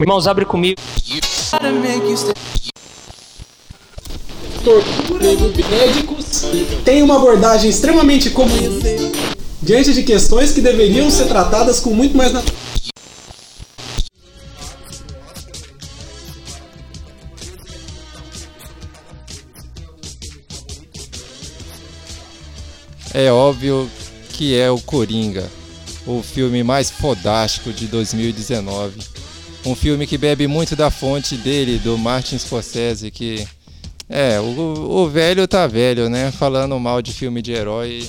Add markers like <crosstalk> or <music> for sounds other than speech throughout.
Irmãos, abre comigo. tortura médicos tem uma abordagem extremamente comum diante de questões que deveriam ser tratadas com muito mais naturalidade. É óbvio que é o Coringa, o filme mais fodástico de 2019. Um filme que bebe muito da fonte dele, do Martin Scorsese, que é, o, o velho tá velho, né? Falando mal de filme de herói.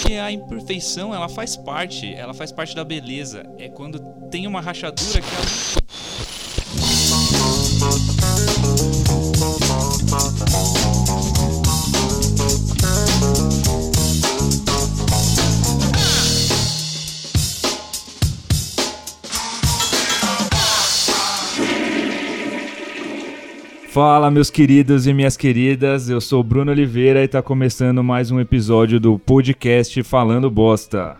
Porque a imperfeição, ela faz parte, ela faz parte da beleza. É quando tem uma rachadura que ela... Fala, meus queridos e minhas queridas. Eu sou Bruno Oliveira e tá começando mais um episódio do podcast Falando Bosta.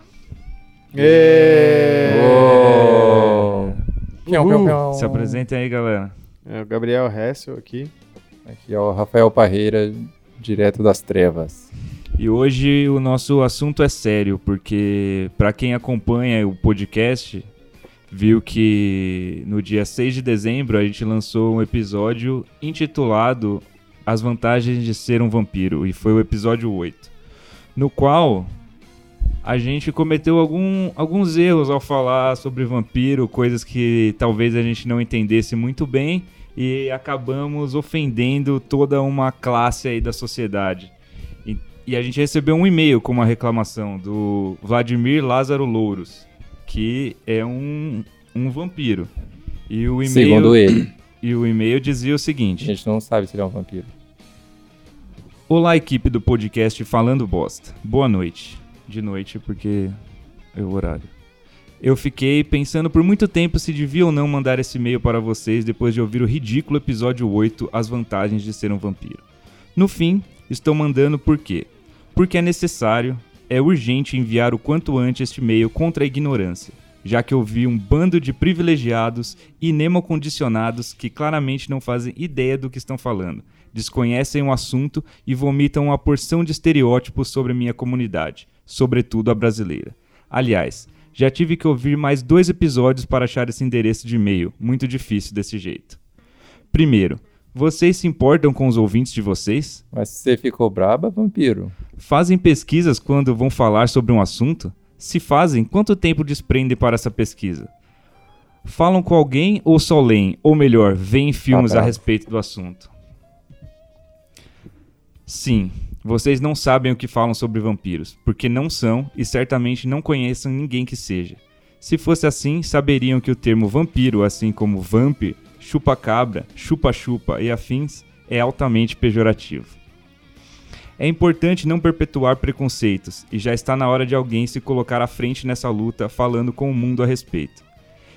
Se apresentem aí, galera. É o Gabriel Hessel aqui. Aqui é o Rafael Parreira, direto das trevas. E hoje o nosso assunto é sério, porque para quem acompanha o podcast, viu que no dia 6 de dezembro a gente lançou um episódio intitulado As Vantagens de Ser um Vampiro, e foi o episódio 8, no qual a gente cometeu algum, alguns erros ao falar sobre vampiro, coisas que talvez a gente não entendesse muito bem e acabamos ofendendo toda uma classe aí da sociedade. E, e a gente recebeu um e-mail com uma reclamação do Vladimir Lázaro Louros, que é um, um vampiro. E o e-mail Segundo ele. e o e-mail dizia o A seguinte: gente não sabe se ele é um vampiro. Olá, equipe do podcast Falando Bosta. Boa noite. De noite, porque é o horário. Eu fiquei pensando por muito tempo se devia ou não mandar esse e-mail para vocês depois de ouvir o ridículo episódio 8, As Vantagens de Ser um Vampiro. No fim, estou mandando por quê? Porque é necessário, é urgente enviar o quanto antes este e-mail contra a ignorância, já que eu vi um bando de privilegiados e nemocondicionados que claramente não fazem ideia do que estão falando, desconhecem o assunto e vomitam uma porção de estereótipos sobre minha comunidade, sobretudo a brasileira. Aliás, já tive que ouvir mais dois episódios para achar esse endereço de e-mail, muito difícil desse jeito. Primeiro, vocês se importam com os ouvintes de vocês? Mas você ficou braba, vampiro. Fazem pesquisas quando vão falar sobre um assunto? Se fazem, quanto tempo desprendem para essa pesquisa? Falam com alguém ou só leem? Ou melhor, veem filmes a bravo. respeito do assunto? Sim, vocês não sabem o que falam sobre vampiros, porque não são e certamente não conhecem ninguém que seja. Se fosse assim, saberiam que o termo vampiro, assim como vampir, chupa-cabra, chupa-chupa e afins, é altamente pejorativo. É importante não perpetuar preconceitos, e já está na hora de alguém se colocar à frente nessa luta falando com o mundo a respeito.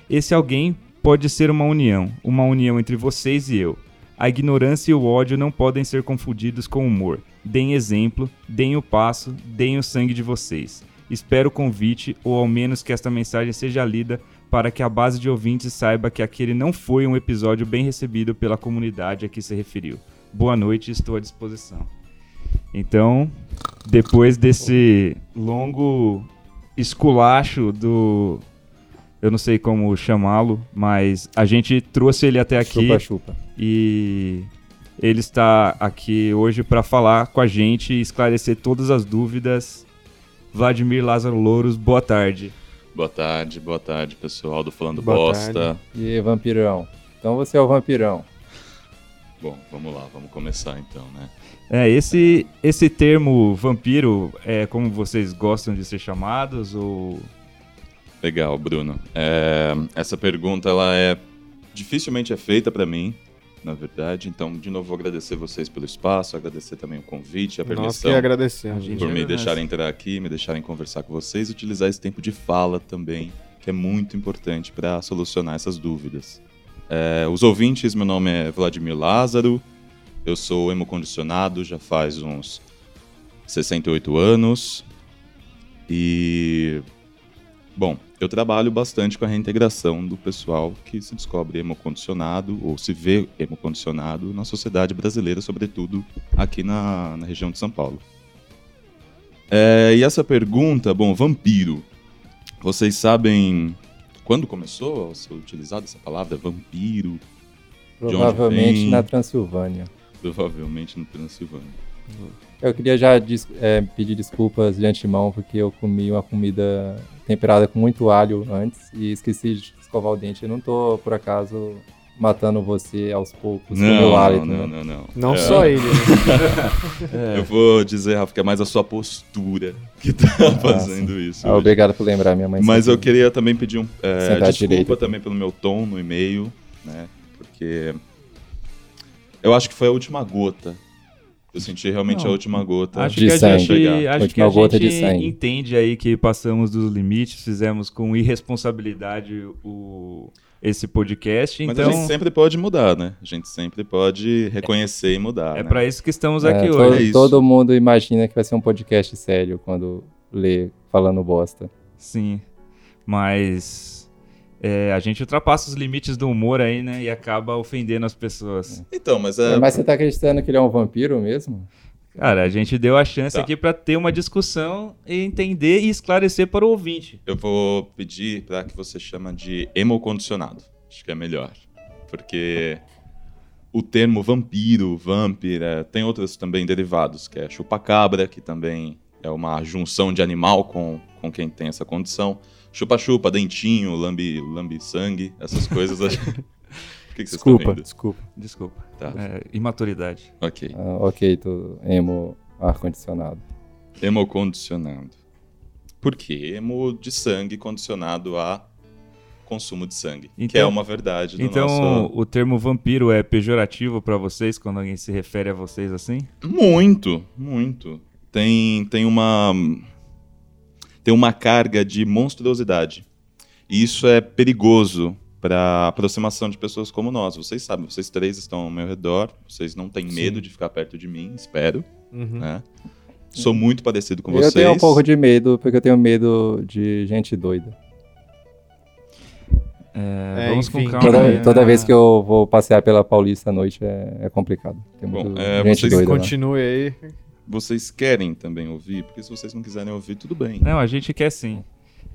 Esse alguém pode ser uma união, uma união entre vocês e eu. A ignorância e o ódio não podem ser confundidos com humor. Deem exemplo, deem o passo, deem o sangue de vocês. Espero o convite, ou ao menos que esta mensagem seja lida para que a base de ouvintes saiba que aquele não foi um episódio bem recebido pela comunidade a que se referiu. Boa noite, estou à disposição. Então, depois desse longo esculacho do. Eu não sei como chamá-lo, mas a gente trouxe ele até aqui Chupa-chupa. e ele está aqui hoje para falar com a gente e esclarecer todas as dúvidas. Vladimir Lázaro Louros, boa tarde. Boa tarde, boa tarde, pessoal do Falando Boa Bosta. tarde. E vampirão? Então você é o vampirão. Bom, vamos lá, vamos começar então, né? É, esse, esse termo vampiro é como vocês gostam de ser chamados ou Legal, Bruno. É, essa pergunta ela é dificilmente é feita para mim, na verdade. Então, de novo, vou agradecer vocês pelo espaço, agradecer também o convite, a Nós permissão que agradecemos. por me deixarem entrar aqui, me deixarem conversar com vocês, e utilizar esse tempo de fala também, que é muito importante para solucionar essas dúvidas. É, os ouvintes, meu nome é Vladimir Lázaro, eu sou hemocondicionado já faz uns 68 anos. E. Bom, eu trabalho bastante com a reintegração do pessoal que se descobre hemocondicionado ou se vê hemocondicionado na sociedade brasileira, sobretudo aqui na, na região de São Paulo. É, e essa pergunta, bom, vampiro. Vocês sabem quando começou a ser utilizada essa palavra, vampiro? Provavelmente na Transilvânia. Provavelmente no Transilvânia. Eu queria já des- é, pedir desculpas de antemão, porque eu comi uma comida temperada com muito alho antes e esqueci de escovar o dente. Eu não tô, por acaso, matando você aos poucos com o meu Não, hálito. não, né? não, não. Não É, só ele. né? <laughs> Eu vou dizer, Rafa, que é mais a sua postura que tá fazendo isso. Ah, obrigado por lembrar, minha mãe. Mas eu queria também pedir um, é, desculpa direito. também pelo meu tom no e-mail, né? Porque eu acho que foi a última gota. Eu senti realmente Não, a última gota. Acho De que a sangue. gente, acho que a gota de gente entende aí que passamos dos limites, fizemos com irresponsabilidade o, esse podcast, Mas então a gente sempre pode mudar, né? A gente sempre pode reconhecer e mudar. é né? pra isso que estamos É, aqui to- hoje. É isso. todo mundo imagina que vai ser um podcast sério quando lê falando bosta. Sim, mas é, a gente ultrapassa os limites do humor aí, né, e acaba ofendendo as pessoas. Então, mas é. Mas você tá acreditando que ele é um vampiro mesmo? Cara, a gente deu a chance Tá. aqui pra ter uma discussão e entender e esclarecer para o ouvinte. Eu vou pedir para que você chama de hemocondicionado. Acho que é melhor. Porque o termo vampiro, vampir, é, tem outros também derivados, que é chupacabra, que também é uma junção de animal com, com quem tem essa condição. Chupa-chupa, dentinho, lambe, lambe sangue, essas coisas. <laughs> que, que Desculpa, desculpa. Desculpa. Tá, É, imaturidade. ok. Ah, ok, tô emo ar-condicionado. Hemocondicionado. Por quê? Hemo de sangue condicionado a consumo de sangue. que Então- é uma verdade do Então, nosso... o termo vampiro é pejorativo pra vocês quando alguém se refere a vocês assim? Muito, muito. Tem, tem uma tem uma carga de monstruosidade. E isso é perigoso para aproximação de pessoas como nós. Vocês sabem, vocês três estão ao meu redor, vocês não têm medo de ficar perto de mim, espero, Uhum. né? Sou muito parecido com eu vocês. tenho um pouco de medo, porque eu tenho medo de gente doida. É, É, vamos enfim. com calma. Toda, né? toda vez que eu vou passear pela Paulista à noite é, é complicado. Tem Bom, muito é, gente vocês doida. Continue aí. Vocês querem também ouvir? Porque se vocês não quiserem ouvir, tudo bem. Não, a gente quer sim.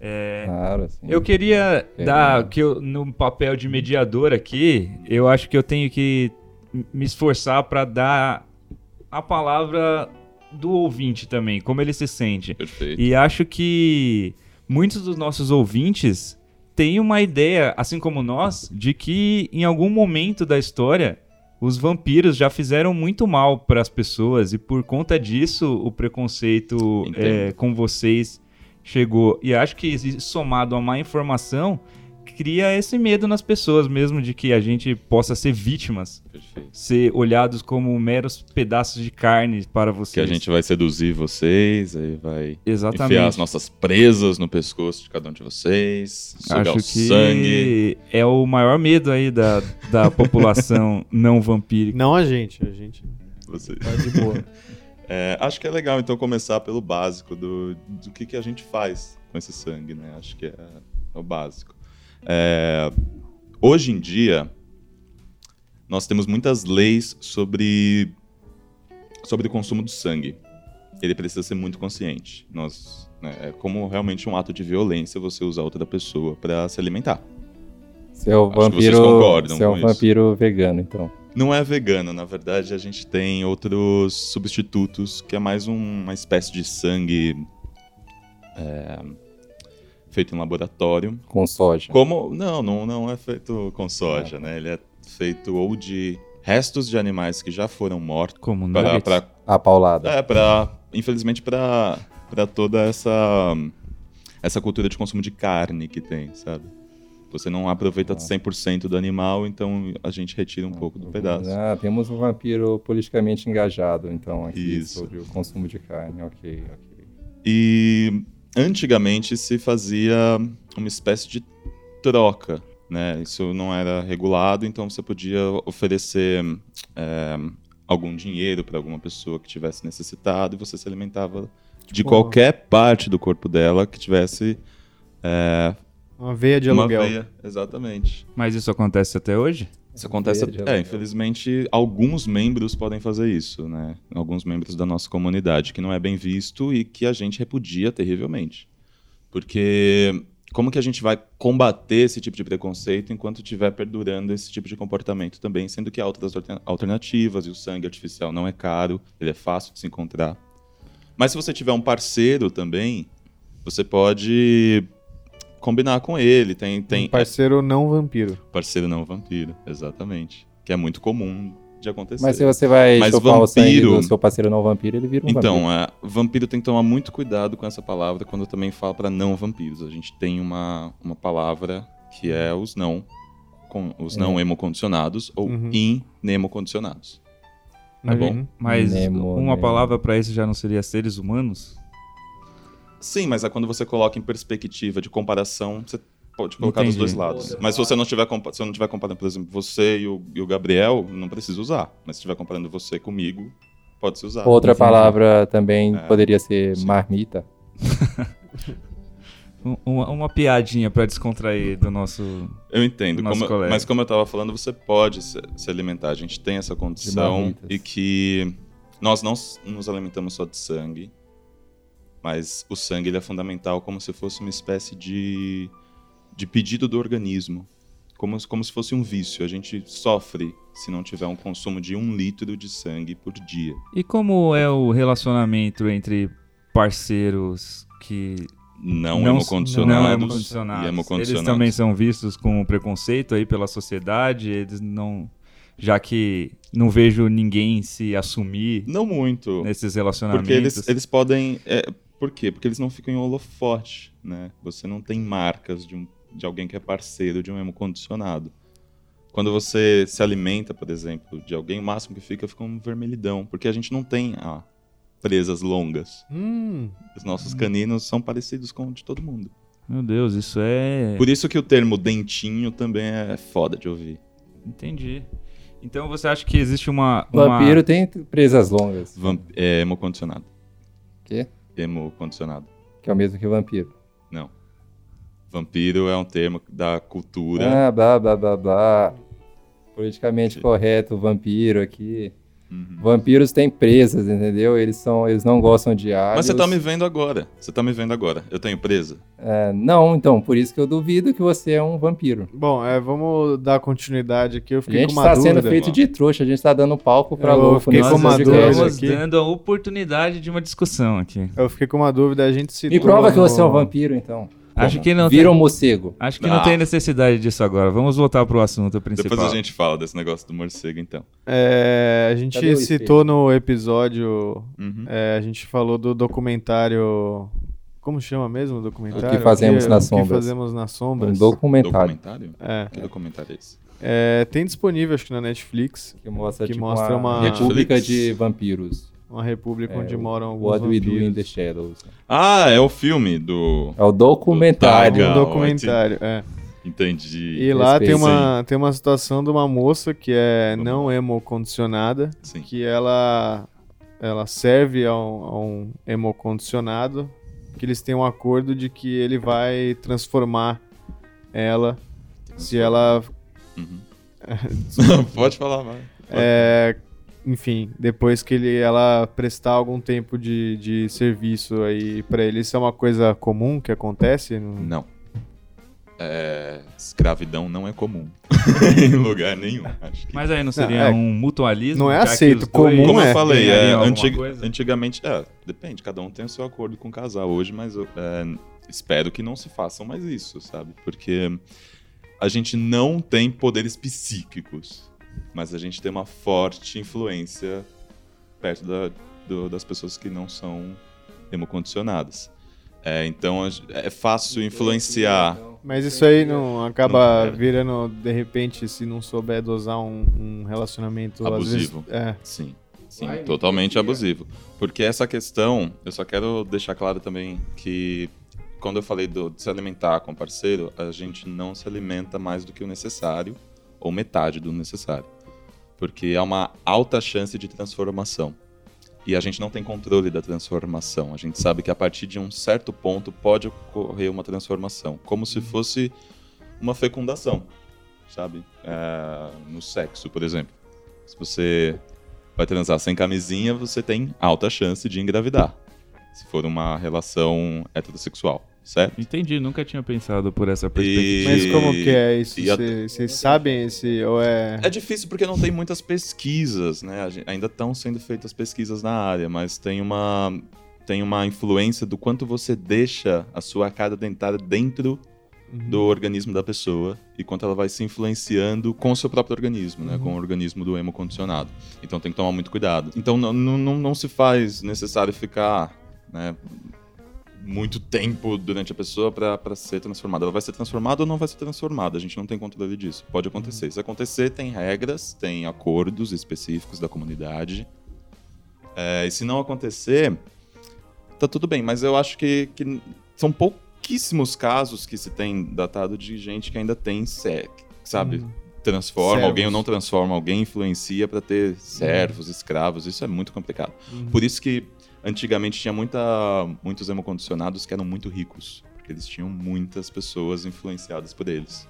É, Claro, assim. Eu queria É. dar que eu, no papel de mediador aqui, eu acho que eu tenho que me esforçar para dar a palavra do ouvinte também, como ele se sente. Perfeito. E acho que muitos dos nossos ouvintes têm uma ideia, assim como nós, de que em algum momento da história os vampiros já fizeram muito mal para as pessoas e por conta disso o preconceito é, com vocês chegou. E acho que somado a má informação cria esse medo nas pessoas mesmo de que a gente possa ser vítimas, Perfeito. ser olhados como meros pedaços de carne para Que vocês. a gente vai seduzir vocês, aí vai Exatamente. enfiar as nossas presas no pescoço de cada um de vocês, sugar Acho o que sangue. é o maior medo aí da, da <laughs> população não vampírica. Não a gente, a gente Vocês. tá de boa. <laughs> É, acho que é legal então começar pelo básico do, do que, que a gente faz com esse sangue, né? Acho que é, é o básico. É, hoje em dia, nós temos muitas leis sobre, sobre o consumo do sangue. Ele precisa ser muito consciente. Nós, né, é como realmente um ato de violência você usar outra pessoa para se alimentar. Acho que vocês vampiro, seu com isso. vampiro vegano, então. Não é vegano, na verdade a gente tem outros substitutos que é mais um- uma espécie de sangue é, feito em laboratório. Com soja. Como não, não, não é feito com soja, né? Ele é feito ou de restos de animais que já foram mortos Como para, nuggets. para A paulada. é, para infelizmente para para toda essa essa cultura de consumo de carne que tem, sabe? Você não aproveita 100% do animal, então a gente retira um pouco do pedaço. Ah, temos um vampiro politicamente engajado, então, aqui Isso. sobre o consumo de carne. Ok, ok. E antigamente se fazia uma espécie de troca, né? Isso não era regulado, então você podia oferecer é, algum dinheiro para alguma pessoa que tivesse necessitado e você se alimentava de qualquer parte do corpo dela que tivesse é, Uma veia de uma aluguel. veia. Exatamente. Mas isso acontece até hoje? Isso acontece. É, infelizmente, alguns membros podem fazer isso, né? Alguns membros da nossa comunidade, que não é bem visto e que a gente repudia terrivelmente. Porque como que a gente vai combater esse tipo de preconceito enquanto estiver perdurando esse tipo de comportamento também, sendo que há outras alter- alternativas e o sangue artificial não é caro, ele é fácil de se encontrar. Mas se você tiver um parceiro também, você pode combinar com ele, tem tem Um parceiro não vampiro. Parceiro não vampiro, exatamente. Que é muito comum de acontecer. Mas se você vai Mas chupar o sangue vampiro- do seu parceiro não vampiro, ele vira um Então, vampiro. é, vampiro tem que tomar muito cuidado com essa palavra quando também fala para não vampiros. A gente tem uma, uma palavra que é os não, com, os não hemocondicionados ou Uhum. inemocondicionados. É bom? Mas Nemo, uma Nemo. palavra pra isso já não seria seres humanos? Sim, mas é quando você coloca em perspectiva de comparação, você pode colocar dos Entendi. dois lados. Mas se você não estiver se eu não estiver comparando, por exemplo, você e o, e o Gabriel, não precisa usar. Mas se estiver comparando você comigo, pode se usar. Outra palavra também É, poderia ser sim. marmita. <laughs> Um- Uma, uma piadinha pra descontrair do nosso. Eu entendo, Nosso como- colega. mas como eu estava falando, você pode se, se alimentar. A gente tem essa condição e que nós não nos alimentamos só de sangue, mas o sangue ele é fundamental como se fosse uma espécie de, de pedido do organismo, como, se- como se fosse um vício. A gente sofre se não tiver um consumo de um litro de sangue por dia. E como é o relacionamento entre parceiros que Não, não, hemocondicionados, não hemocondicionados? e hemocondicionados. Eles também são vistos com preconceito aí pela sociedade, eles não. Já que não vejo ninguém se assumir Não muito. nesses relacionamentos. Porque eles, eles podem. É, por quê? Porque eles não ficam em holofote, né? Você não tem marcas de, um, de alguém que é parceiro de um hemocondicionado. Quando você se alimenta, por exemplo, de alguém, o máximo que fica fica um vermelhidão. Porque a gente não tem ah, presas longas. Hum, Os nossos caninos são parecidos com o de todo mundo. Meu Deus, isso é. Por isso que o termo dentinho também é foda de ouvir. Entendi. Então você acha que existe uma. uma- Vampiro tem presas longas. Vamp é hemocondicionado. Quê? Hemocondicionado. Que é o mesmo que vampiro. Não. Vampiro é um termo da cultura. Ah, blá, blá, blá, blá. Politicamente correto, vampiro aqui. Uhum. Vampiros têm presas, entendeu? Eles, são, eles não gostam de águas. Mas você tá me vendo agora. Você tá me vendo agora. Eu tenho presa? É, não, então, por isso que eu duvido que você é um vampiro. bom, é, vamos dar continuidade aqui. Eu A fiquei gente com uma está sendo dúvida. feito de trouxa, a gente está dando palco pra Eu louco fiquei com uma Nós dúvida estamos aqui. dando a oportunidade de uma discussão aqui. Eu fiquei com uma dúvida, a gente citou... Me prova que no- você é um vampiro, então. Acho que não Vira tem- um morcego. Acho que não Ah. tem necessidade disso agora. Vamos voltar pro assunto principal. Depois a gente fala desse negócio do morcego, então. É, a gente Cadê o citou no episódio, Uhum. é, a gente falou do documentário... Como chama mesmo o documentário? O que fazemos nas O sombras. que fazemos nas Um sombras. documentário Documentário? É, Que documentário é esse? é, tem disponível, acho que na Netflix, que mostra, Que tipo, mostra uma, uma- república Netflix. de vampiros. Uma república É, onde moram alguns What We Do in vampiros. the Shadows. Ah, é o filme do. É o documentário. Legal, um documentário, é. Entendi. E lá tem uma, tem uma situação de uma moça que é não hemocondicionada, Sim. que ela, ela serve a um, a um hemocondicionado, que eles têm um acordo de que ele vai transformar ela se ela, Uhum. <laughs> Pode falar, vai. é, enfim, depois que ele, ela prestar algum tempo de, de serviço aí pra ele. Isso é uma coisa comum que acontece? no- Não. É, escravidão não é comum <laughs> em lugar nenhum. Acho que. Mas aí não seria é- um mutualismo? não é aceito, comum Como é. eu falei, é, antig- coisa? antigamente. É, depende, cada um tem o seu acordo com o casal hoje, mas eu, é, espero que não se façam mais isso, sabe? Porque a gente não tem poderes psíquicos, mas a gente tem uma forte influência perto da- do- das pessoas que não são hemocondicionadas. É, então é fácil influenciar. Mas isso aí não acaba Não, virando, de repente, se não souber dosar um, um relacionamento Abusivo. Às vezes, é. Sim, sim, totalmente abusivo. Porque essa questão, eu só quero deixar claro também que quando eu falei do, de se alimentar com o parceiro, a gente não se alimenta mais do que o necessário, ou metade do necessário. Porque há uma alta chance de transformação. E a gente não tem controle da transformação. A gente sabe que a partir de um certo ponto pode ocorrer uma transformação, como se fosse uma fecundação, sabe? É, no sexo, por exemplo. Se você vai transar sem camisinha, você tem alta chance de engravidar. Se for uma relação heterossexual, certo? Entendi, nunca tinha pensado por essa perspectiva. Mas como que é isso? e a- Vocês sabem esse. Ou é. É difícil porque não tem muitas pesquisas, né? A gen- Ainda estão sendo feitas pesquisas na área, mas tem uma, tem uma influência do quanto você deixa a sua cara dentária dentro do organismo da pessoa e quanto ela vai se influenciando com o seu próprio organismo, né? Com o organismo do hemocondicionado. Então tem que tomar muito cuidado. Então não, não, não- não se faz necessário ficar, né? Muito tempo durante a pessoa para ser transformada. Ela vai ser transformada ou não vai ser transformada. A gente não tem controle disso. Pode acontecer. Se acontecer, tem regras, tem acordos específicos da comunidade. É, e se não acontecer, tá tudo bem. Mas eu acho que, que são pouquíssimos casos que se tem datado de gente que ainda tem sec, sabe? Transforma Servos. alguém ou não transforma alguém, influencia para ter servos, escravos. Isso é muito complicado. Por isso que antigamente tinha muita, muitos hemocondicionados que eram muito ricos, porque eles tinham muitas pessoas influenciadas por eles.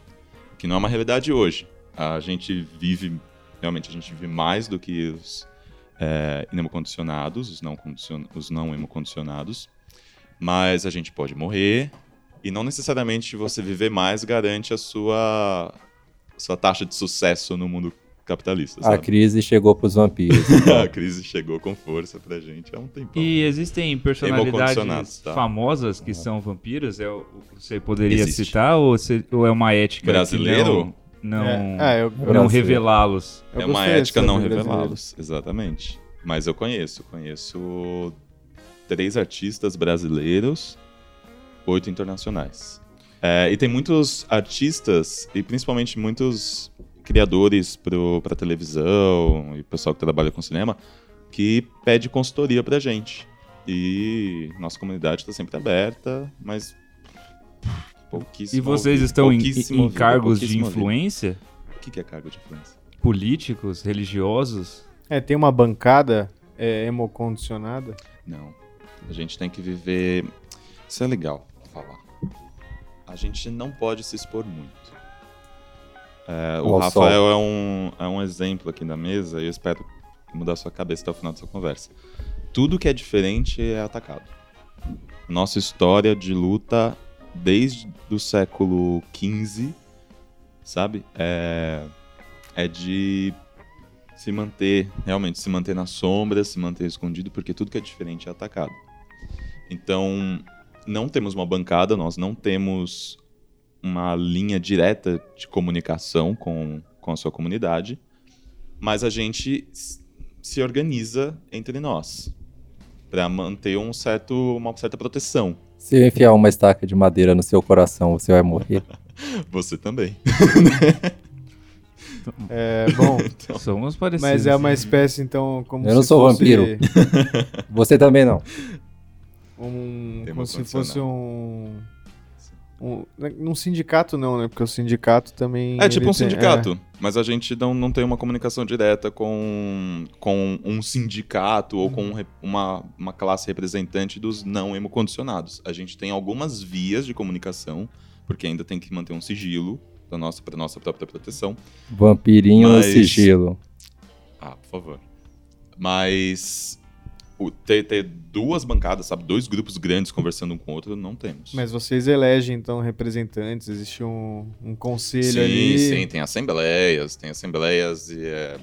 Que não é uma realidade hoje. A gente vive, realmente, a gente vive mais do que os é, hemocondicionados, os não, os não hemocondicionados, mas a gente pode morrer e não necessariamente você viver mais garante a sua, sua taxa de sucesso no mundo capitalista. A Sabe? crise chegou pros vampiros. <laughs> a crise chegou com força pra gente há um tempão. E existem personalidades tá. famosas que são vampiros? É, o- você poderia Existe. citar ou, você- ou é uma ética Brasileiro? que não, não, É, ah, eu, não revelá-los? é uma ética não revelá-los, exatamente. Mas eu conheço, conheço três artistas brasileiros, oito internacionais. É, e tem muitos artistas, e principalmente muitos criadores para televisão e pessoal que trabalha com cinema, que pede consultoria pra gente. E nossa comunidade está sempre aberta, mas pouquíssimo. E vocês ouvido, estão em, em ouvido, cargos de pouquíssimo ouvido. influência? O que que é cargo de influência? Políticos, religiosos? É, tem uma bancada é, hemocondicionada. Não. A gente tem que viver. Isso é legal falar. A gente não pode se expor muito. É, o Rafael é um, é um exemplo aqui na mesa e eu espero mudar sua cabeça até o final dessa conversa. Tudo que é diferente é atacado. Nossa história de luta desde o século XV, sabe? É, é de se manter, realmente, se manter na sombra, se manter escondido, porque tudo que é diferente é atacado. Então, não temos uma bancada, nós não temos uma linha direta de comunicação com, com a sua comunidade, mas a gente se organiza entre nós para manter um certo, uma certa proteção. Se eu enfiar uma estaca de madeira no seu coração, você vai morrer. <laughs> Você também. <laughs> É, bom, Somos parecidos. mas é uma espécie, então, como Eu não se sou fosse vampiro. <laughs> Você também não. Um, Tem como se fosse um, um... Num sindicato não, né? Porque o sindicato também... É tipo um tem- sindicato, mas a gente não, não tem uma comunicação direta com, com um sindicato ou com um re- uma, uma classe representante dos não hemocondicionados. A gente tem algumas vias de comunicação, porque ainda tem que manter um sigilo para nossa, pra nossa própria proteção. Vampirinho Mas- no sigilo. Ah, por favor. Mas ter, ter duas bancadas, sabe? Dois grupos grandes conversando um com o outro, não temos. Mas vocês elegem, então, representantes, existe um, um conselho sim, ali. sim, tem assembleias, tem assembleias e é,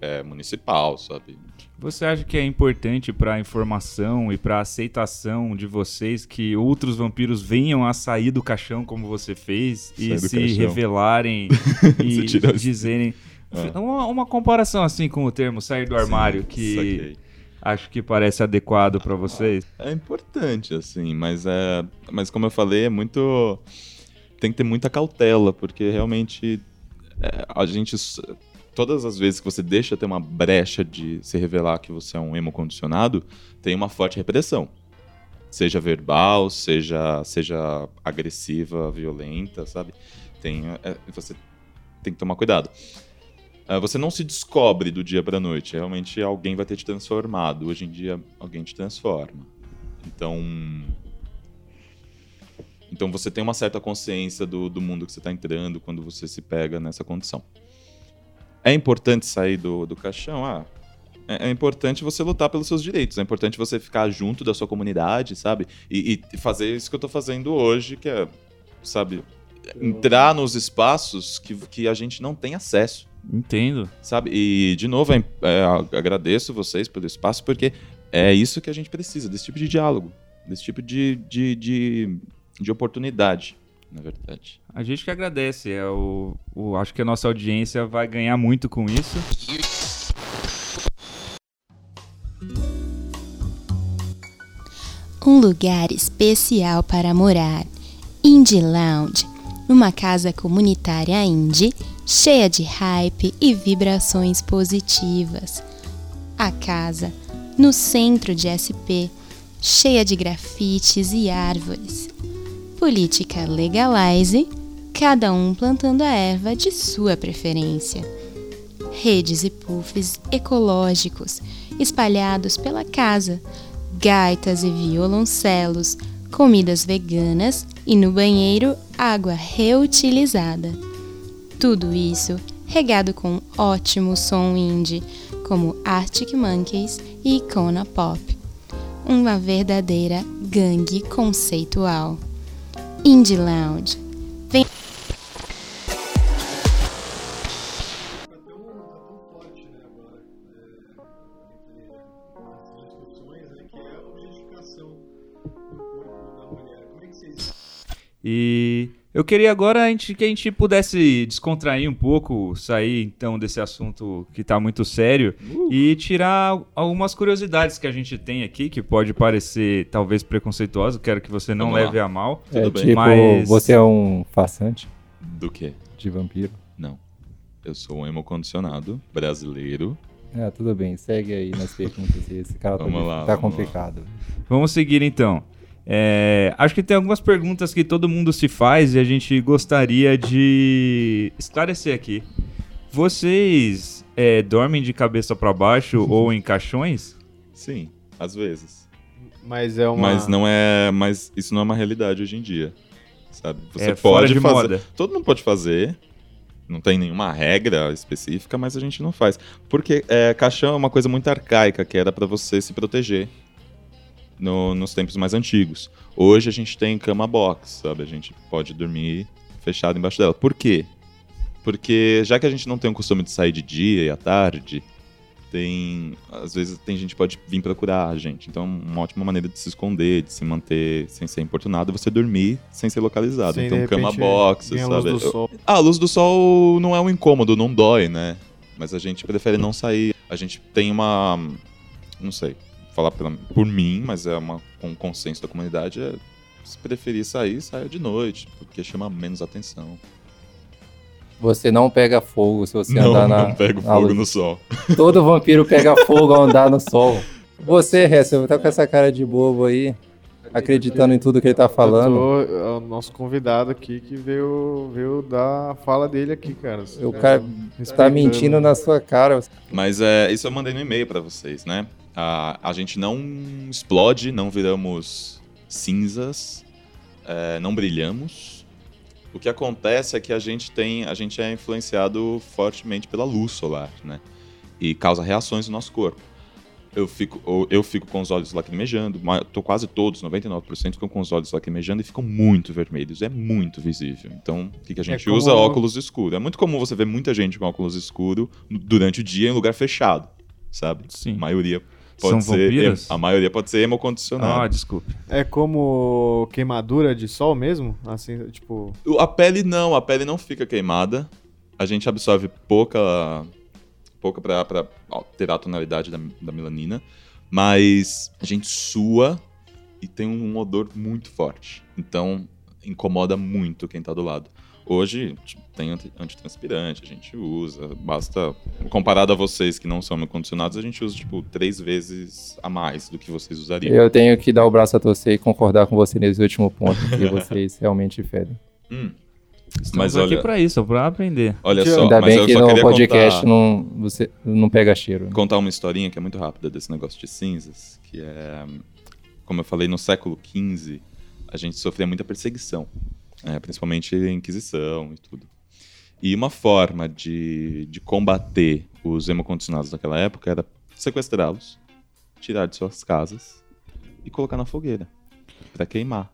é municipal, sabe? Você acha que é importante para a informação e para a aceitação de vocês que outros vampiros venham a sair do caixão como você fez Sair e se caixão. revelarem <laughs> e dizerem Ah. uma, uma comparação assim com o termo sair do armário Sim, que saquei. Acho que parece adequado para vocês. É importante, assim, mas é. Mas como eu falei, é muito. Tem que ter muita cautela, porque realmente é, a gente. Todas as vezes que você deixa ter uma brecha de se revelar que você é um hemocondicionado, tem uma forte repressão. Seja verbal, seja, seja agressiva, violenta, sabe? Tem, é, você tem que tomar cuidado. É, você não se descobre do dia pra noite. Realmente alguém vai ter te transformado. Hoje em dia, alguém te transforma. Então. Então você tem uma certa consciência do, do mundo que você está entrando quando você se pega nessa condição. É importante sair do, do caixão? Ah, é, é importante você lutar pelos seus direitos. É importante você ficar junto da sua comunidade, sabe? E, e fazer isso que eu tô fazendo hoje, que é, sabe, entrar nos espaços que, que a gente não tem acesso, Entendo. sabe? E, de novo, é, é, agradeço vocês pelo espaço, porque é isso que a gente precisa, desse tipo de diálogo, desse tipo de, de, de, de oportunidade, na verdade. A gente que agradece. É o, o- acho que a nossa audiência vai ganhar muito com isso. Um lugar especial para morar. Indie Lounge. Uma casa comunitária indie, cheia de hype e vibrações positivas. A casa, no centro de SP, cheia de grafites e árvores. Política legalize, cada um plantando a erva de sua preferência. Redes e puffs ecológicos espalhados pela casa, gaitas e violoncelos, comidas veganas e no banheiro água reutilizada. Tudo isso regado com ótimo som indie, como Arctic Monkeys e Icona Pop. Uma verdadeira gangue conceitual. Indie Lounge. E eu queria agora a gente, que a gente pudesse descontrair um pouco, sair então desse assunto que tá muito sério e tirar algumas curiosidades que a gente tem aqui, que pode parecer talvez preconceituoso, quero que você não Vamos lá. leve a mal. Tudo é, bem. tipo, Mas- você é um farsante Do quê? de vampiro. Não. Eu sou um emo-condicionado brasileiro. É, tudo bem, segue aí nas perguntas. Esse cara tá, lá, tá complicado. Vamos seguir então. É, acho que tem algumas perguntas que todo mundo se faz e a gente gostaria de esclarecer aqui. Vocês é, dormem de cabeça para baixo ou em caixões? Sim, às vezes. Mas é uma. Mas não é. Mas isso não é uma realidade hoje em dia. Sabe? Você É fora pode de fazer. moda. Todo mundo pode fazer. Não tem nenhuma regra específica, mas a gente não faz. Porque é, caixão é uma coisa muito arcaica, que era pra você se proteger no- nos tempos mais antigos. Hoje a gente tem cama box, sabe? A gente pode dormir fechado embaixo dela. Por quê? Porque já que a gente não tem o costume de sair de dia e à tarde, tem. Às vezes tem gente que pode vir procurar a gente. Então, uma ótima maneira de se esconder, de se manter sem ser importunado, é você dormir sem ser localizado. sem, então, cama box, a luz sabe? do sol. Ah, a luz do sol não é um incômodo, não dói, né? Mas a gente prefere não sair. A gente tem uma. Não sei, falar pela- por mim, mas é uma, um consenso da comunidade. É, se preferir sair, saia de noite, porque chama menos atenção. Você não pega fogo se você não, andar na. não pego na fogo luz. no sol. Todo <laughs> vampiro pega fogo ao andar no sol. Você, Hessel, tá com essa cara de bobo aí, acreditando em tudo que ele tá falando. Eu tô- é o nosso convidado aqui que veio, veio dar a fala dele aqui, cara. O cara tá Respeitando. mentindo na sua cara. Mas é, isso eu mandei no e-mail pra vocês, né? A, a gente não explode, não viramos cinzas, é, não brilhamos. O que acontece é que a gente tem, a gente é influenciado fortemente pela luz solar, né? E causa reações no nosso corpo. Eu fico, eu fico com os olhos lacrimejando, tô quase todos, 99% ficam com os olhos lacrimejando e ficam muito vermelhos, é muito visível. Então, o que, que a gente como- usa? Óculos escuro. É muito comum você ver muita gente com óculos escuro durante o dia em lugar fechado, sabe? Sim. A maioria pode São ser, vampiros? a maioria pode ser hemocondicionada. Ah, desculpe. É como queimadura de sol mesmo? Assim, tipo. A pele não, a pele não fica queimada. A gente absorve pouca pouca pra, pra alterar a tonalidade da, da melanina, mas a gente sua e tem um odor muito forte. Então incomoda muito quem tá do lado. Hoje tipo, tem anti- antitranspirante, a gente usa, basta comparado a vocês que não são condicionados, a gente usa tipo três vezes a mais do que vocês usariam. Eu tenho que dar o braço a torcer e concordar com você nesse último ponto, que <laughs> vocês realmente fedem. Hum. Estamos Mas aqui olha- pra isso, pra aprender. Olha só, Ainda mas bem que no podcast contar, não, você não pega cheiro. né? contar uma historinha que é muito rápida desse negócio de cinzas, que é, como eu falei, no século XV a gente sofria muita perseguição, né, principalmente Inquisição e tudo. E uma forma de, de combater os hemocondicionados daquela época era sequestrá-los, tirar de suas casas e colocar na fogueira para queimar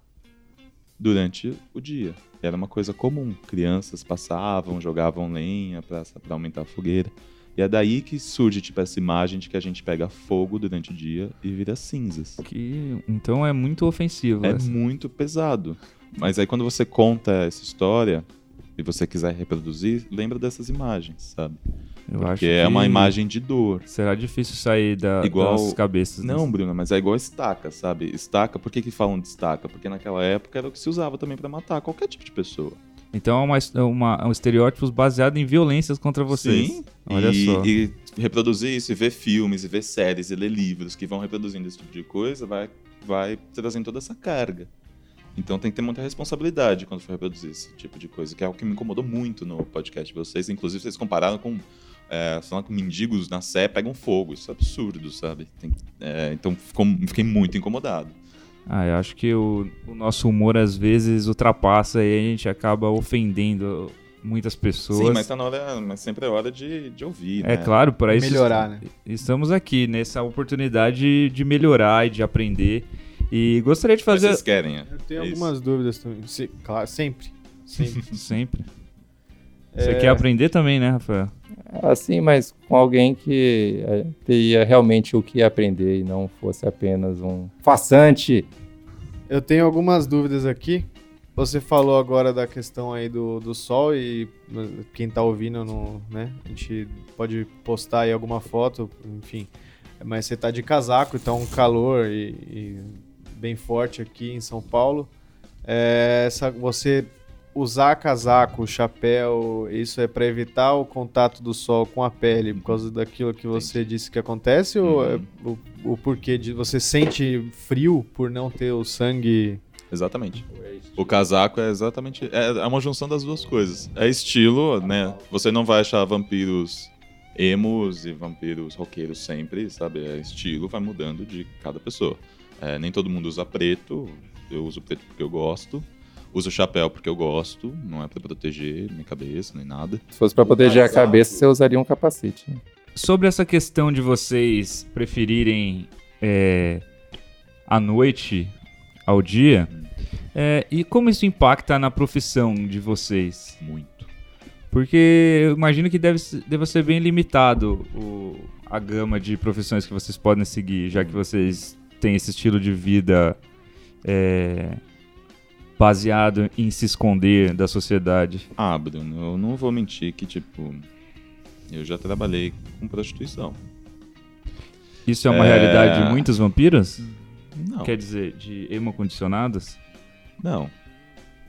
durante o dia. Era uma coisa comum. Crianças passavam, jogavam lenha para aumentar a fogueira. E é daí que surge tipo essa imagem de que a gente pega fogo durante o dia e vira cinzas. Que, então é muito ofensivo. É essa. muito pesado. Mas aí quando você conta essa história e você quiser reproduzir, lembra dessas imagens, sabe? Eu acho Porque é uma que imagem de dor. Será difícil sair da, Igual- das cabeças. Não, né? Bruno, mas é igual estaca, sabe? Estaca, por que que falam de estaca? Porque naquela época era o que se usava também pra matar qualquer tipo de pessoa. Então é, uma, é uma, é um estereótipo baseado em violências contra vocês. Sim. Olha e, só. E reproduzir isso, e ver filmes, e ver séries, e ler livros que vão reproduzindo esse tipo de coisa, vai, vai trazendo toda essa carga. Então tem que ter muita responsabilidade quando for reproduzir esse tipo de coisa, que é algo que me incomodou muito no podcast de vocês. Inclusive, vocês compararam com. É, falando que mendigos na Sé pegam fogo. Isso é absurdo, sabe? Tem- é, então ficou- fiquei muito incomodado. Ah, eu acho que o, o nosso humor às vezes ultrapassa e a gente acaba ofendendo muitas pessoas. Sim, mas tá na hora. Mas sempre é hora de, de ouvir. É né? claro, para isso Melhorar, né? estamos aqui nessa oportunidade de melhorar e de aprender. E gostaria de Mas fazer Vocês querem, é. Eu tenho É algumas dúvidas também. Se- claro, sempre. Sempre. <laughs> sempre. Você É, quer aprender também, né, Rafael? Assim, mas com alguém que eh, teria realmente o que aprender e não fosse apenas um façante. Eu tenho algumas dúvidas aqui. Você falou agora da questão aí do, do sol e mas, quem tá ouvindo, no, né? A gente pode postar aí alguma foto, enfim. Mas você tá de casaco, então um calor e, e bem forte aqui em São Paulo. É, essa, você usar casaco, chapéu, isso é para evitar o contato do sol com a pele por causa daquilo que você disse que acontece ou é o, o porquê de você sente frio por não ter o sangue Exatamente. O casaco é exatamente. É, é uma junção das duas coisas. É estilo, né? Você não vai achar vampiros emos e vampiros roqueiros sempre, sabe? É estilo, vai mudando de cada pessoa. É, nem todo mundo usa preto. Eu uso preto porque eu gosto. Uso chapéu porque eu gosto. Não é pra proteger minha cabeça nem nada. Se fosse para proteger a cabeça, você usaria um capacete. né? Sobre essa questão de vocês preferirem é, a noite ao dia, é, e como isso impacta na profissão de vocês? Muito. Porque eu imagino que deve, ser- deva ser bem limitado o- a gama de profissões que vocês podem seguir, já que vocês têm esse estilo de vida é, baseado em se esconder da sociedade. Ah, Bruno, eu não vou mentir que, tipo. Eu já trabalhei com prostituição. Isso é uma É. realidade de muitos vampiros? Não. Quer dizer, de hemocondicionados? Não.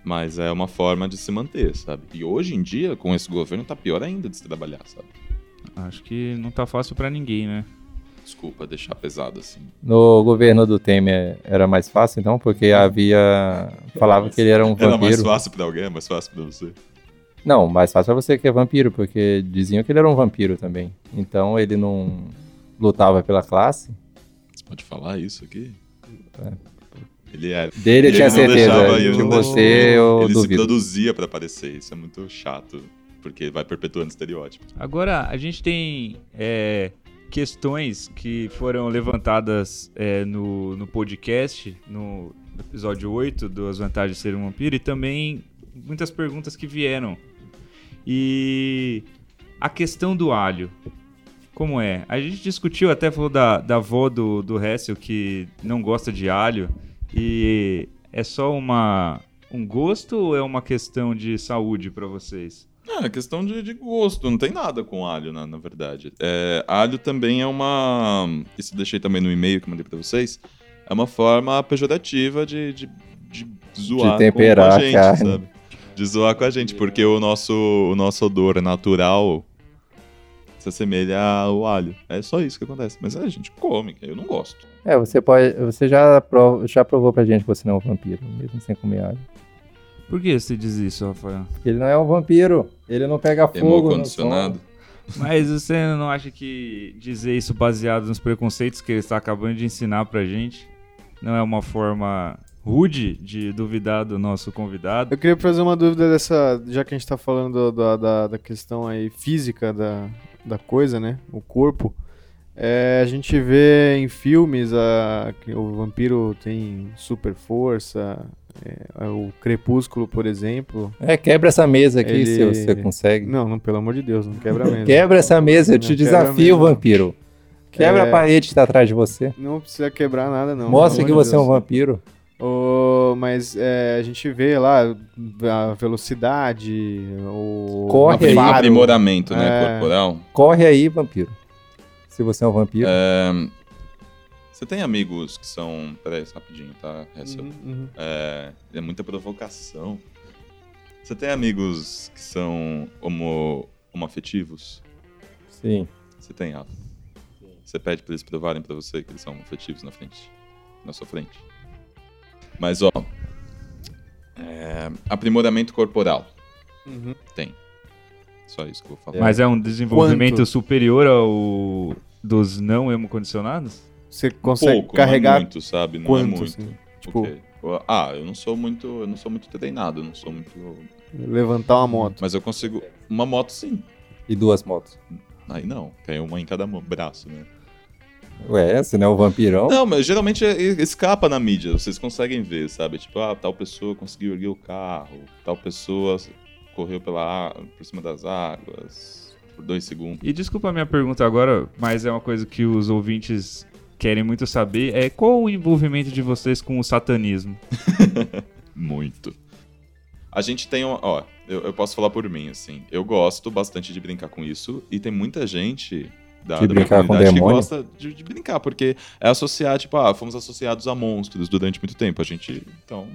Mas é uma forma de se manter, sabe? E hoje em dia, com esse governo, tá pior ainda de se trabalhar, sabe? Acho que não tá fácil pra ninguém, né? Desculpa deixar pesado assim. No governo do Temer era mais fácil, então, porque havia. Falava que ele era um Era mais vampiro. fácil pra alguém, é mais fácil pra você. Não, mais fácil pra você que é vampiro, porque diziam que ele era um vampiro também. Então ele não lutava pela classe. Você pode falar isso aqui? É. Ele era. Dele eu Ele tinha não deixava certeza. eu De não você deixava. eu Ele se duvido. produzia pra aparecer, isso é muito chato. Porque vai perpetuando estereótipo. Agora, a gente tem é, questões que foram levantadas é, no, no podcast, no episódio 8 das vantagens de ser um vampiro, e também muitas perguntas que vieram. E a questão do alho, como é? A gente discutiu, até falou da, da avó do, do Hessel que não gosta de alho, e é só uma, um gosto ou é uma questão de saúde pra vocês? Ah, é questão de, de gosto, não tem nada com alho, na, na verdade. É, alho também é uma. Isso eu deixei também no e-mail que eu mandei pra vocês. É uma forma pejorativa de, de, de zoar temperar com a a gente, carne. sabe? De zoar com a gente, porque o nosso, o nosso odor natural se assemelha ao alho. É só isso que acontece. Mas a gente come, eu não gosto. É, você pode. Você já, prov- já provou pra gente que você não é um vampiro, mesmo sem comer alho. Por que você diz isso, Rafael? Ele não é um vampiro. Ele não pega fogo. no Emo-condicionado. sol. Mas você não acha que dizer isso baseado nos preconceitos que ele está acabando de ensinar pra gente não é uma forma rude de duvidar do nosso convidado? Eu queria fazer uma dúvida dessa, já que a gente tá falando do- da, da, da questão aí física da, da coisa, né? O corpo. É, a gente vê em filmes a, que o vampiro tem super força. É, o Crepúsculo, por exemplo. É, quebra essa mesa aqui Ele- se você consegue. Não, não, pelo amor de Deus, não quebra mesmo. <laughs> Quebra essa mesa, eu te Não desafio, vampiro. Quebra É. a parede que tá atrás de você. Não precisa quebrar nada, não. Mostra que de você é um Deus. vampiro. Mas é, a gente vê lá a velocidade, o Corre aí. Aprimoramento, né, É. corporal. Corre aí, vampiro. Se você é um vampiro. É, Você tem amigos que são... Peraí, rapidinho, tá? É, Uhum, uhum. é, é muita provocação. Você tem amigos que são homo, homoafetivos? Sim. Você tem, Rafa? Você pede pra eles provarem pra você que eles são homoafetivos na frente. Na sua frente. Mas, ó... é, aprimoramento corporal. Uhum. Tem. Só isso que eu vou falar. Mas é um desenvolvimento Quanto? superior ao dos não hemocondicionados? Você consegue Pouco, carregar não é muito, sabe? Não é quanto, muito. assim? Tipo, Ok. Ah, eu não sou muito, eu não sou muito treinado, eu não sou muito, levantar uma moto. mas eu consigo uma moto sim. E duas motos. Aí não, tem uma em cada braço, né? Ué, você não é um vampirão? Não, mas geralmente é- escapa na mídia, vocês conseguem ver, sabe? Tipo, ah, tal pessoa conseguiu erguer o carro, tal pessoa correu pela por cima das águas por dois segundos. E desculpa a minha pergunta agora, mas é uma coisa que os ouvintes querem muito saber, é qual o envolvimento de vocês com o satanismo? <laughs> Muito. A gente tem uma. Ó, eu, eu posso falar por mim, assim. Eu gosto bastante de brincar com isso. E tem muita gente da, De da minha brincar com comunidade que demônio? gosta de, de brincar, porque é associar, tipo, ah, fomos associados a monstros durante muito tempo. A gente, então,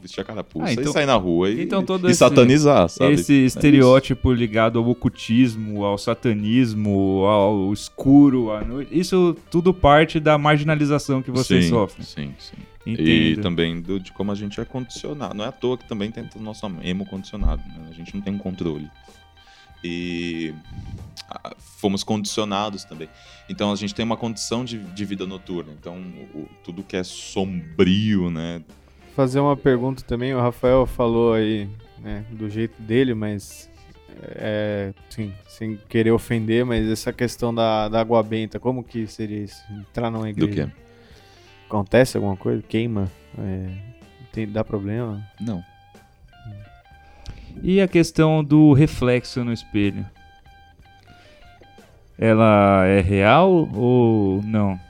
vestir a carapuça Ah, então- e sair na rua e, então todo e esse- satanizar, sabe? Esse É estereótipo ligado ao ocultismo, ao satanismo, ao escuro, à noite, isso tudo parte da marginalização que vocês sim, sofrem. Sim, sim. E Entendo. também do- de como a gente é condicionado. Não é à toa que também tem o nosso emo condicionado, né? A gente não tem um controle. E ah, fomos condicionados também. Então a gente tem uma condição de, de vida noturna. Então o- tudo que é sombrio, né? Fazer uma pergunta também, o Rafael falou aí, né, do jeito dele, mas é, sim, sem querer ofender, mas essa questão da, da água benta, como que seria isso? Entrar numa Do igreja? quê? Acontece alguma coisa? Queima? É, tem, dá problema? Não. E a questão do reflexo no espelho? Ela é real ou não? O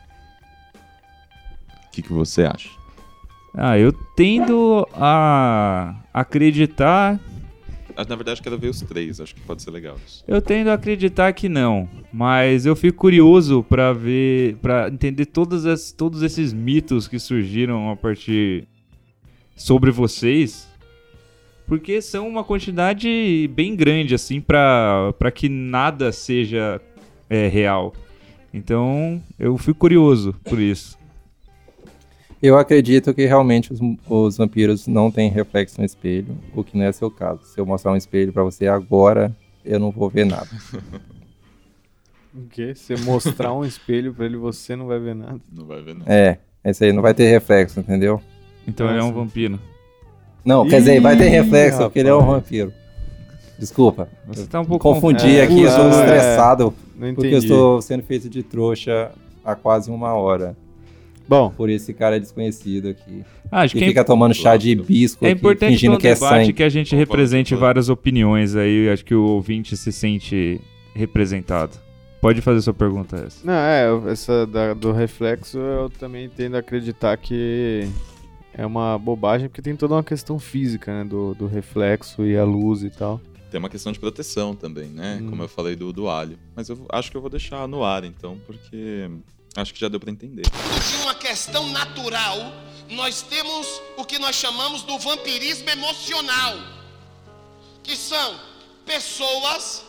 que, que você acha? Ah, eu tendo a acreditar Ah, Na verdade, quero ver os três. Acho que pode ser legal isso. Eu tendo a acreditar que não, mas eu fico curioso pra ver, para entender todas as, todos esses mitos que surgiram a partir sobre vocês, porque são uma quantidade bem grande assim pra para que nada seja é, real. Então eu fico curioso por isso. Eu acredito que realmente os, os vampiros não têm reflexo no espelho, o que não é seu caso. Se eu mostrar um espelho pra você agora, eu não vou ver nada. <laughs> O quê? Você mostrar um espelho pra ele, você não vai ver nada. Não vai ver, não. É, esse aí não vai ter reflexo, entendeu? Então ele é um Nossa. vampiro. Não, quer dizer, vai ter Ih, reflexo, porque ele é um vampiro. Desculpa. Você tá um pouco Confundi É, aqui, eu tô é. estressado, Não porque eu estou sendo feito de trouxa há quase uma hora. Bom, Por esse cara desconhecido aqui. Ah, acho Que que é fica tomando chá de hibisco É aqui, importante fingindo que é debate sangue. que a gente represente várias opiniões aí, acho que o ouvinte se sente representado. Pode fazer sua pergunta essa. Não, é, essa da- do reflexo eu também tendo a acreditar que é uma bobagem, porque tem toda uma questão física, né, do, do reflexo e a luz e tal. Tem uma questão de proteção também, né? Hum. Como eu falei do, do alho. Mas eu acho que eu vou deixar no ar, então, porque acho que já deu pra entender. de uma questão natural, nós temos o que nós chamamos do vampirismo emocional, que são pessoas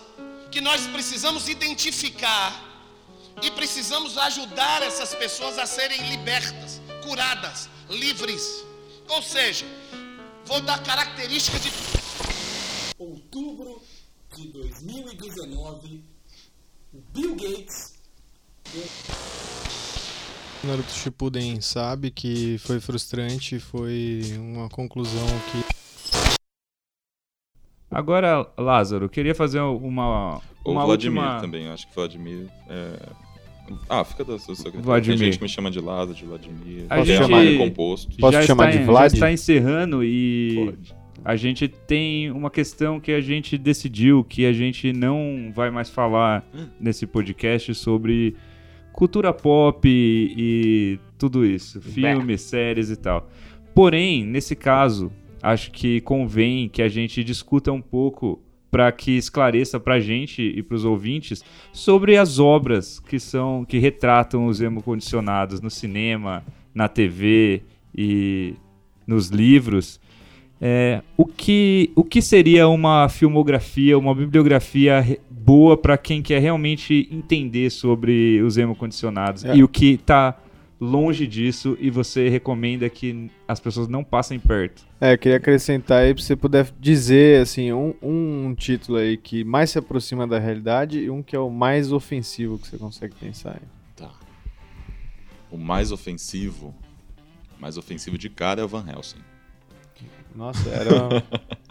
que nós precisamos identificar e precisamos ajudar essas pessoas a serem libertas, curadas, livres. Ou seja, Vou dar características de Outubro de 2019, o Bill Gates Naruto Shippuden sabe que foi frustrante, foi uma conclusão que Agora, Lázaro, eu queria fazer uma, Ou uma Vladimir última... também, acho que Vladimir. É... Ah, fica da sua. Vladimir. Tem gente que me chama de Lázaro, de Vladimir. A Tem gente- nome composto. Posso já te chamar está, de em- Vlad? Já está encerrando e Pode. a gente tem uma questão que a gente decidiu que a gente não vai mais falar nesse podcast sobre cultura pop e, e tudo isso, filmes, séries e tal. Porém, nesse caso, acho que convém que a gente discuta um pouco para que esclareça para a gente e para os ouvintes sobre as obras que são que retratam os hemocondicionados no cinema, na TV e nos livros. É, o, que, o que seria uma filmografia, uma bibliografia boa para quem quer realmente entender sobre os hemocondicionados É. e o que está longe disso e você recomenda que as pessoas não passem perto? É, queria acrescentar aí pra você puder dizer, assim, um, um título aí que mais se aproxima da realidade e um que é o mais ofensivo que você consegue pensar aí. Tá. O mais ofensivo. Mais ofensivo de cara é o Van Helsing. Nossa, era. <laughs>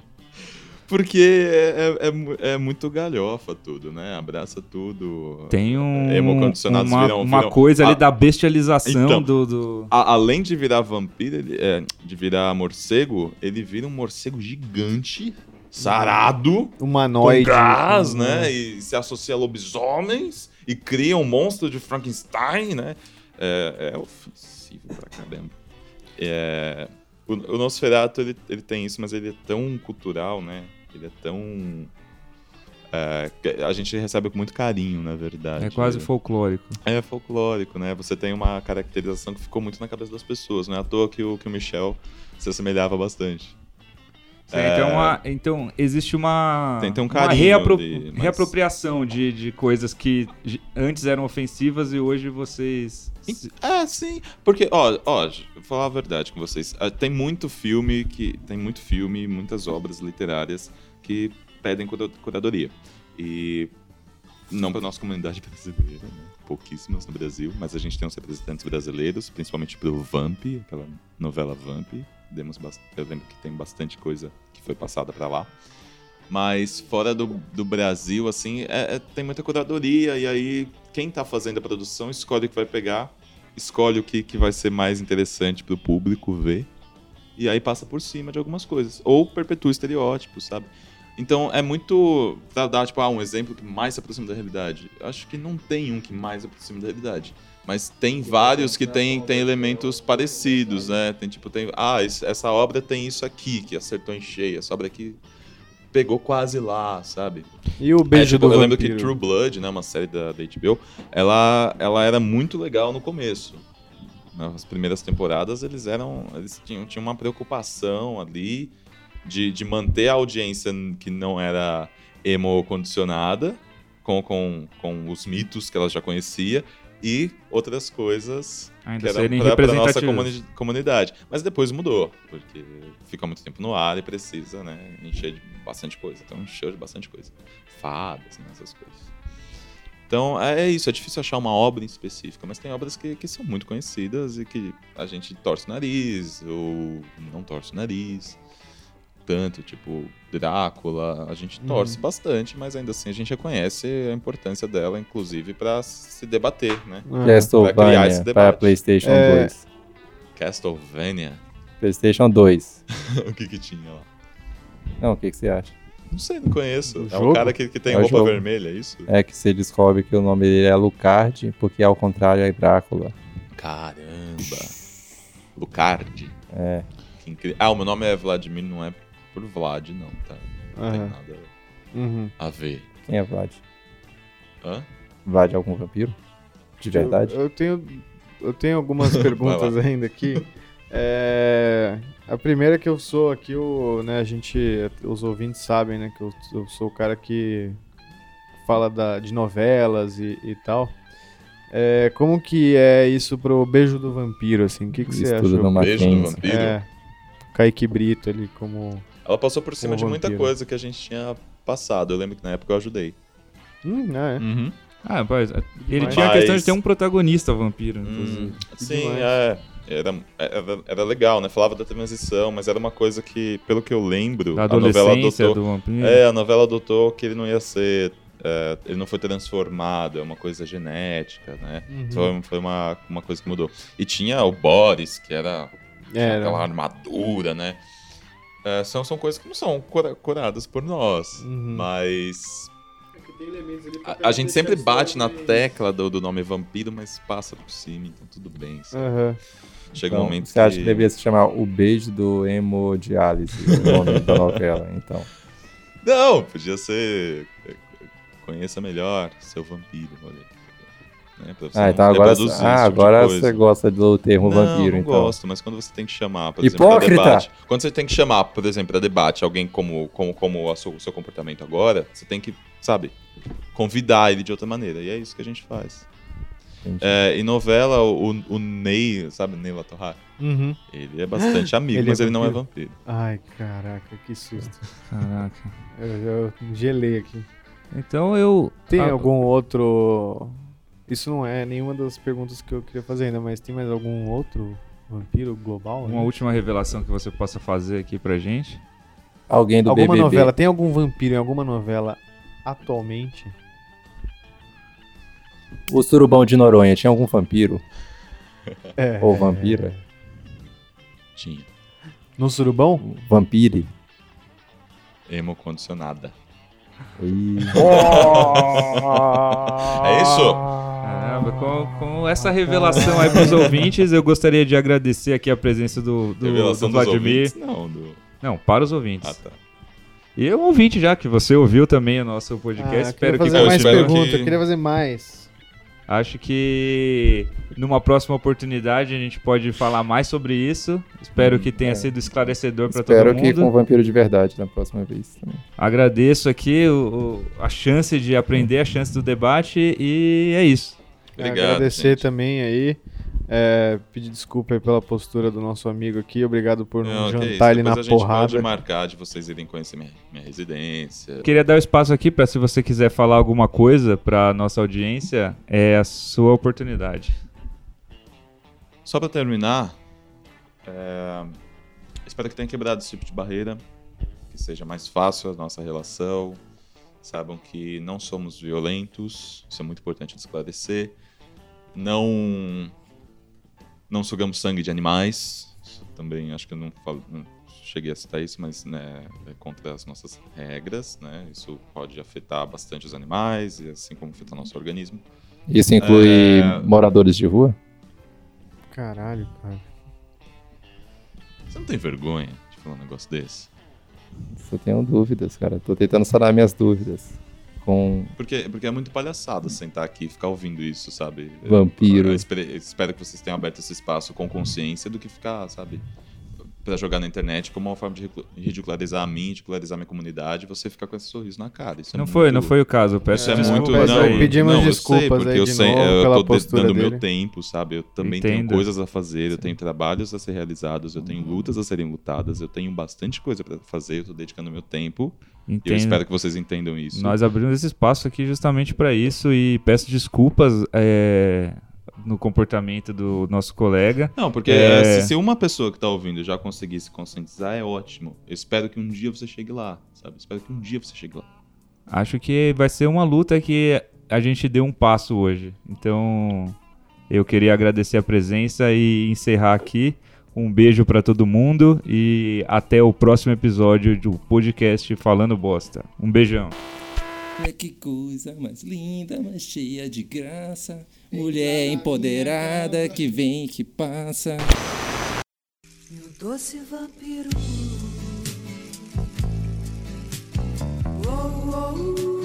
Porque é, é- é é muito galhofa tudo, né? Abraça tudo. Tem um, Hemocondicionados uma, viram- uma viram- coisa ali Ah, da bestialização então. do, do- A- além de virar vampiro, ele- é, de virar morcego, ele vira um morcego gigante, sarado, humanoide. com gás, né? E se associa a lobisomens e cria um monstro de Frankenstein, né? É, é ofensivo pra caramba. É, o, o Nosferatu, ele, ele tem isso, mas ele é tão cultural, né? Ele é tão... é, a gente recebe com muito carinho, na verdade. é quase folclórico. É folclórico, né? Você tem uma caracterização que ficou muito na cabeça das pessoas. Não é à toa que o, que o Michel se assemelhava bastante. É. Então, a- então, existe uma, Tem- tem um uma reapro- ali, mas- reapropriação de, de coisas que de- antes eram ofensivas e hoje vocês. É, sim. Porque, ó, ó, vou falar a verdade com vocês. Ah, Tem muito filme que. Tem muito filme, muitas obras literárias que pedem cura- curadoria. E não para nossa comunidade <laughs> brasileira, né? pouquíssimas no Brasil, mas a gente tem uns representantes brasileiros, principalmente pro Vamp, aquela novela Vamp. Demos bas- Eu lembro que tem bastante coisa que foi passada para lá. Mas fora do, do Brasil, assim, é- é- tem muita curadoria, e aí quem tá fazendo a produção escolhe o que vai pegar, escolhe o que, que vai ser mais interessante pro público ver, e aí passa por cima de algumas coisas. Ou perpetua estereótipos, sabe? Então é muito. Pra dar, tipo, ah, um exemplo que mais se aproxima da realidade. Eu Acho que não tem um que mais se aproxima da realidade. Mas tem vários que tem, tem elementos parecidos, né? Tem tipo, tem. Ah, esse- essa obra tem isso aqui, que acertou em cheio. Essa obra aqui pegou quase lá, sabe? E o beijo É, tipo, do eu lembro vampiro? que True Blood, né, uma série da, da HBO, ela, ela era muito legal no começo. Nas primeiras temporadas, eles eram. Eles tinham, tinham uma preocupação ali de, de manter a audiência que não era emo-condicionada, com, com, com os mitos que ela já conhecia, e outras coisas que Ainda eram serem para a nossa comuni- comunidade. Mas depois mudou, porque fica muito tempo no ar e precisa né, encher de bastante coisa. Então encheu de bastante coisa. Fadas, né, essas coisas. Então é isso, é difícil achar uma obra em específica, mas tem obras que, que são muito conhecidas e que a gente torce o nariz ou não torce o nariz. Tanto, tipo, Drácula, a gente torce bastante, mas ainda assim a gente reconhece a importância dela, inclusive, para se debater, né? Ah. Pra criar esse Castlevania para debate. PlayStation É. 2. Castlevania, PlayStation 2. <laughs> o que que tinha lá? Não, o que, que você acha? Não sei, não conheço. O é jogo? um cara que, que tem É roupa jogo. vermelha, é isso? É que você descobre que o nome dele é Lucard, porque ao contrário é Drácula. Caramba. Lucardi. É. Que incri- Ah, o meu nome é Vladimir, não é por Vlad, não, tá? Não tem Aham. nada Uhum. a ver. Quem é Vlad? Hã? Vlad é algum vampiro? De verdade? Eu, eu tenho, eu tenho algumas <laughs> perguntas ainda aqui. É, a primeira que eu sou aqui, o, né, a gente, os ouvintes sabem, né, que eu, eu sou o cara que fala da, de novelas e, e tal. É, como que é isso pro Beijo do Vampiro, assim? O que, que você Isso numa Beijo do vampiro. É, Kaique Brito ali como. Ela passou por cima Como de muita vampiro. coisa que a gente tinha passado. Eu lembro que na época eu ajudei. Hum, não, é. Uhum. Ah, rapaz, ele Mas- tinha a questão de ter um protagonista vampiro, Hum, inclusive. sim, demais. é. Era, era, era legal, né? Falava da transição, mas era uma coisa que, pelo que eu lembro, Da a novela adotou. do vampiro. É, a novela adotou que ele não ia ser. é, ele não foi transformado, é uma coisa genética, né? Uhum. Foi, foi uma, uma coisa que mudou. E tinha o Boris, que era Era. aquela armadura, né? É, são, são coisas que não são cura- curadas por nós, Uhum. mas pra a, a gente sempre bate na tecla do, do nome vampiro, mas passa por cima, então tudo bem. Aham. Chega Então, um momento você acha que... que deveria se chamar O Beijo do Hemodiálise, o nome da novela, então. Não, podia ser. é, Conheça melhor seu vampiro, olha. Né? Ah, então agora, ah, tipo agora coisa. você gosta do termo não, vampiro, não então. gosto, mas quando você tem que chamar, por exemplo, pra Hipócrita! debate. Quando você tem que chamar, por exemplo, para debate alguém como, como, como o seu, seu comportamento agora, você tem que, sabe, convidar ele de outra maneira. E é isso que a gente faz. É, em novela, o, o Ney, sabe, Ney Latorrar? Uhum. Ele é bastante amigo, <gasps> Ele é mas ele não é vampiro? vampiro. Ai, caraca, que susto. Caraca. Eu, eu gelei aqui. Então eu. Tem Ah, algum outro. Isso não é nenhuma das perguntas que eu queria fazer ainda, mas tem mais algum outro vampiro global? Uma né? última revelação que você possa fazer aqui pra gente. Alguém do Alguma BBB. novela? Tem algum vampiro em alguma novela atualmente? O Surubão de Noronha tinha algum vampiro? <laughs> É. Ou vampira? Tinha. No Surubão? Vampire? Emo condicionada. Ih. <laughs> É isso? Caramba, com, com essa revelação aí pros ouvintes, eu gostaria de agradecer aqui a presença do, do, Revelação do Vladimir. ouvintes? Não, do... Não, para os ouvintes. Ah, tá. E eu ouvinte já, que você ouviu também o nosso Ah, podcast. eu espero queria que fazer eu mais espero perguntas, que- eu queria fazer mais. Acho que numa próxima oportunidade a gente pode falar mais sobre isso. Espero que tenha é. sido esclarecedor para todo Espero mundo. que com vampiro de verdade na próxima vez também. Agradeço aqui o- o- a chance de aprender, a chance do debate e é isso. Obrigado, Agradecer gente. também aí. é, pedir desculpa aí pela postura do nosso amigo aqui. Obrigado por não, jantar ele na a gente porrada. pode marcar de vocês irem conhecer minha, minha residência. Queria dar o espaço aqui para se você quiser falar alguma coisa para nossa audiência, é a sua oportunidade. Só pra terminar, é, espero que tenha quebrado esse tipo de barreira, que seja mais fácil a nossa relação. Saibam que não somos violentos, isso é muito importante de esclarecer. Não, não sugamos sangue de animais. Isso também acho que eu não, falo, não cheguei a citar isso, mas né, é contra as nossas regras. Né? Isso pode afetar bastante os animais, e assim como afeta nosso organismo. Isso inclui É. moradores de rua? Caralho, cara. Você não tem vergonha de falar um negócio desse? Só tenho dúvidas, cara. Tô tentando sanar minhas dúvidas. Com Porque, porque é muito palhaçada sentar aqui e ficar ouvindo isso, sabe? Vampiro. Eu espero, espero que vocês tenham aberto esse espaço com consciência do que ficar, sabe? Pra jogar na internet como uma forma de ridicu- ridicularizar a mim, ridicularizar a minha comunidade, você ficar com esse sorriso na cara. Isso é não muito- foi, não foi o caso. Eu peço Isso é desculpas muito. Não, aí. pedimos não, eu desculpas sei, porque aí eu sei, novo eu pela tô dando meu dele. tempo, sabe? Eu também Entendo. tenho coisas a fazer, eu tenho trabalhos a ser realizados, eu tenho lutas a serem lutadas, eu tenho bastante coisa pra fazer, eu tô dedicando meu tempo. E eu Entendo. espero que vocês entendam isso. Nós abrimos esse espaço aqui justamente para isso e peço desculpas é, no comportamento do nosso colega. Não, porque É. eh, se, se uma pessoa que tá ouvindo já conseguir se conscientizar, é ótimo. Eu espero que um dia você chegue lá, sabe? Eu espero que um dia você chegue lá. Acho que vai ser uma luta que a gente deu um passo hoje. Então, eu queria agradecer a presença e encerrar aqui. Um beijo para todo mundo e até o próximo episódio do podcast Falando Bosta. Um beijão. Olha que coisa mais linda, mais cheia de graça. Mulher empoderada que vem e que passa. Meu doce vampiro. Oh, oh,